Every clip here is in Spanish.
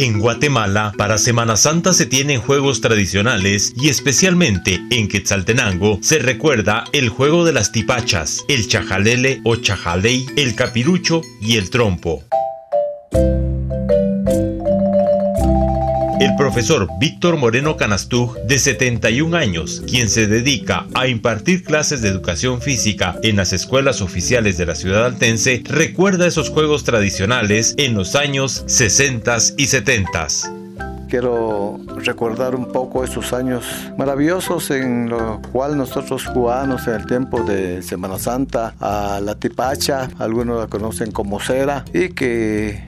En Guatemala, para Semana Santa se tienen juegos tradicionales y especialmente en Quetzaltenango se recuerda el juego de las tipachas, el chajalele o chajaley, el capirucho y el trompo. El profesor Víctor Moreno Canastug, de 71 años, quien se dedica a impartir clases de educación física en las escuelas oficiales de la ciudad altense, recuerda esos juegos tradicionales en los años 60 y 70 quiero recordar un poco esos años maravillosos en los cuales nosotros jugábamos en el tiempo de Semana Santa a la tipacha, algunos la conocen como cera, y que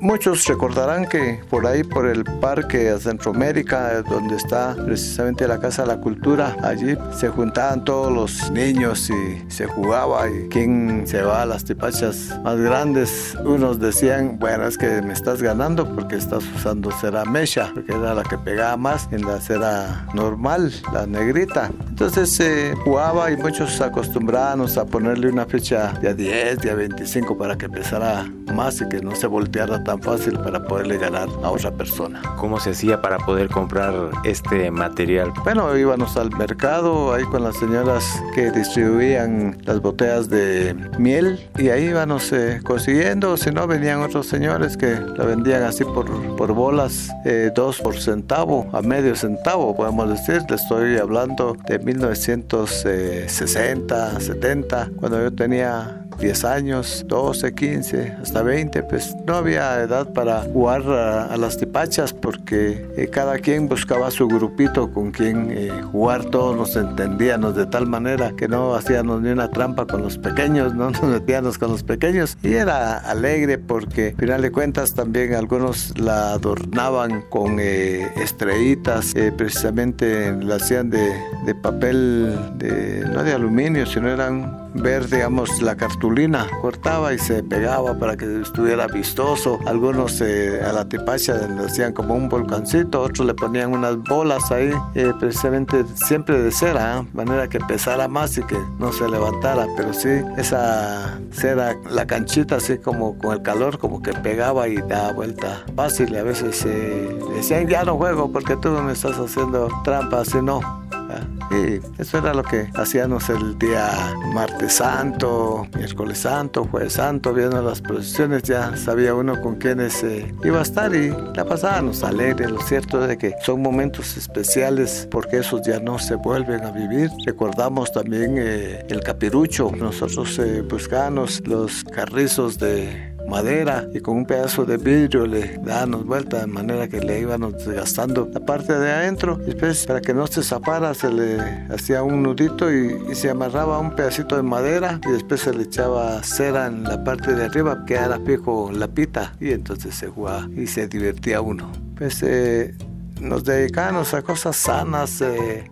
muchos recordarán que por ahí, por el parque de Centroamérica, donde está precisamente la Casa de la Cultura, allí se juntaban todos los niños y se jugaba y quién se va a las tipachas más grandes. Unos decían, bueno, es que me estás ganando porque estás usando cera porque era la que pegaba más en la cera normal, la negrita. Entonces se jugaba y muchos acostumbrábamos a ponerle una fecha de a 10, de a 25 para que pesara más y que no se volteara tan fácil para poderle ganar a otra persona. ¿Cómo se hacía para poder comprar este material? Bueno, íbamos al mercado ahí con las señoras que distribuían las botellas de miel y ahí íbamos eh, consiguiendo, si no venían otros señores que la vendían así por, por bolas. Eh, dos por centavo, a medio centavo, podemos decir. Le estoy hablando de 1960, 70, cuando yo tenía 10 años, 12, 15, hasta 20, pues no había edad para jugar a, las tipachas porque eh, cada quien buscaba su grupito con quien eh, jugar, todos nos entendíamos de tal manera que no hacíamos ni una trampa con los pequeños, no nos metíamos con los pequeños y era alegre porque al final de cuentas también algunos la adornaban con eh, estrellitas, precisamente la hacían de, papel, de, no de aluminio, sino eran ver, digamos, la cartulina, cortaba y se pegaba para que estuviera vistoso. Algunos eh, a la tipacha le hacían como un volcancito, otros le ponían unas bolas ahí, eh, precisamente siempre de cera, ¿eh? manera que pesara más y que no se levantara. Pero sí, esa cera, la canchita, así como con el calor, como que pegaba y daba vuelta fácil. A veces decían, ya no juego porque tú me estás haciendo trampas, y no y eso era lo que hacíamos el día martes santo, miércoles santo, jueves santo, viendo las procesiones, ya sabía uno con quiénes eh, iba a estar y la pasábamos alegre. Lo cierto es que son momentos especiales porque esos ya no se vuelven a vivir. Recordamos también eh, el capirucho, nosotros eh, buscábamos los carrizos de madera y con un pedazo de vidrio le dábamos vuelta de manera que le íbamos desgastando la parte de adentro. Después, para que no se zapara, se le hacía un nudito y, se amarraba un pedacito de madera y después se le echaba cera en la parte de arriba que era fijo la pita y entonces se jugaba y se divertía uno. Pues eh, nos dedicábamos a cosas sanas. Eh,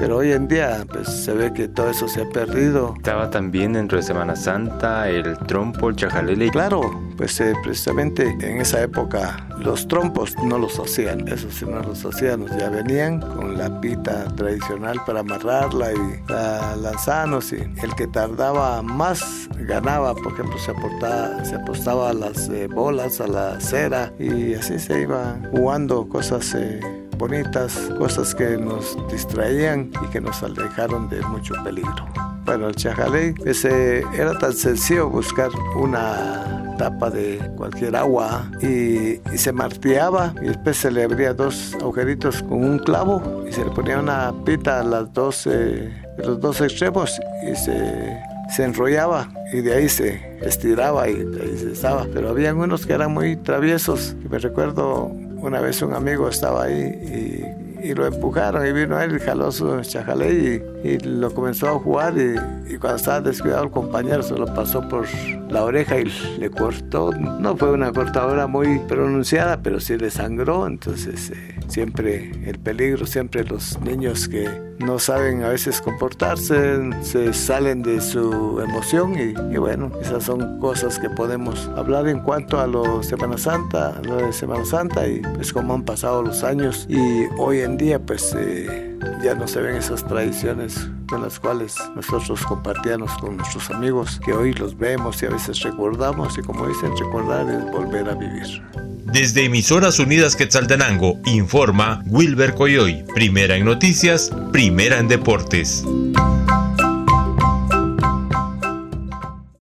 pero hoy en día pues, se ve que todo eso se ha perdido. Estaba también dentro de Semana Santa el trompo, el chajalele. Claro, pues eh, precisamente en esa época los trompos no los hacían, eso sí no los hacían, ya venían con la pita tradicional para amarrarla y la lanzanos y el que tardaba más ganaba, por ejemplo se, aportaba, se apostaba las eh, bolas, a la cera y así se iba jugando cosas eh, bonitas, cosas que nos distraían y que nos alejaron de mucho peligro. Bueno, el chajaley ese era tan sencillo buscar una tapa de cualquier agua y, se marteaba y después se le abría dos agujeritos con un clavo y se le ponía una pita a las de los dos extremos y se, se enrollaba y de ahí se estiraba y ahí se estaba. Pero había unos que eran muy traviesos. Me recuerdo una vez un amigo estaba ahí y, lo empujaron y vino él y jaló su chajalé y, lo comenzó a jugar y, cuando estaba descuidado el compañero se lo pasó por la oreja y le cortó. No fue una cortadura muy pronunciada, pero sí le sangró. Entonces eh, siempre el peligro, siempre los niños que no saben a veces comportarse, se salen de su emoción y, bueno, esas son cosas que podemos hablar en cuanto a lo Semana Santa, lo de Semana Santa y pues cómo han pasado los años y hoy en día pues... Eh, ya no se ven esas tradiciones con las cuales nosotros compartíamos con nuestros amigos, que hoy los vemos y a veces recordamos y como dicen, recordar es volver a vivir. Desde Emisoras Unidas Quetzaltenango, informa Wilber Coyoy, primera en noticias, primera en deportes.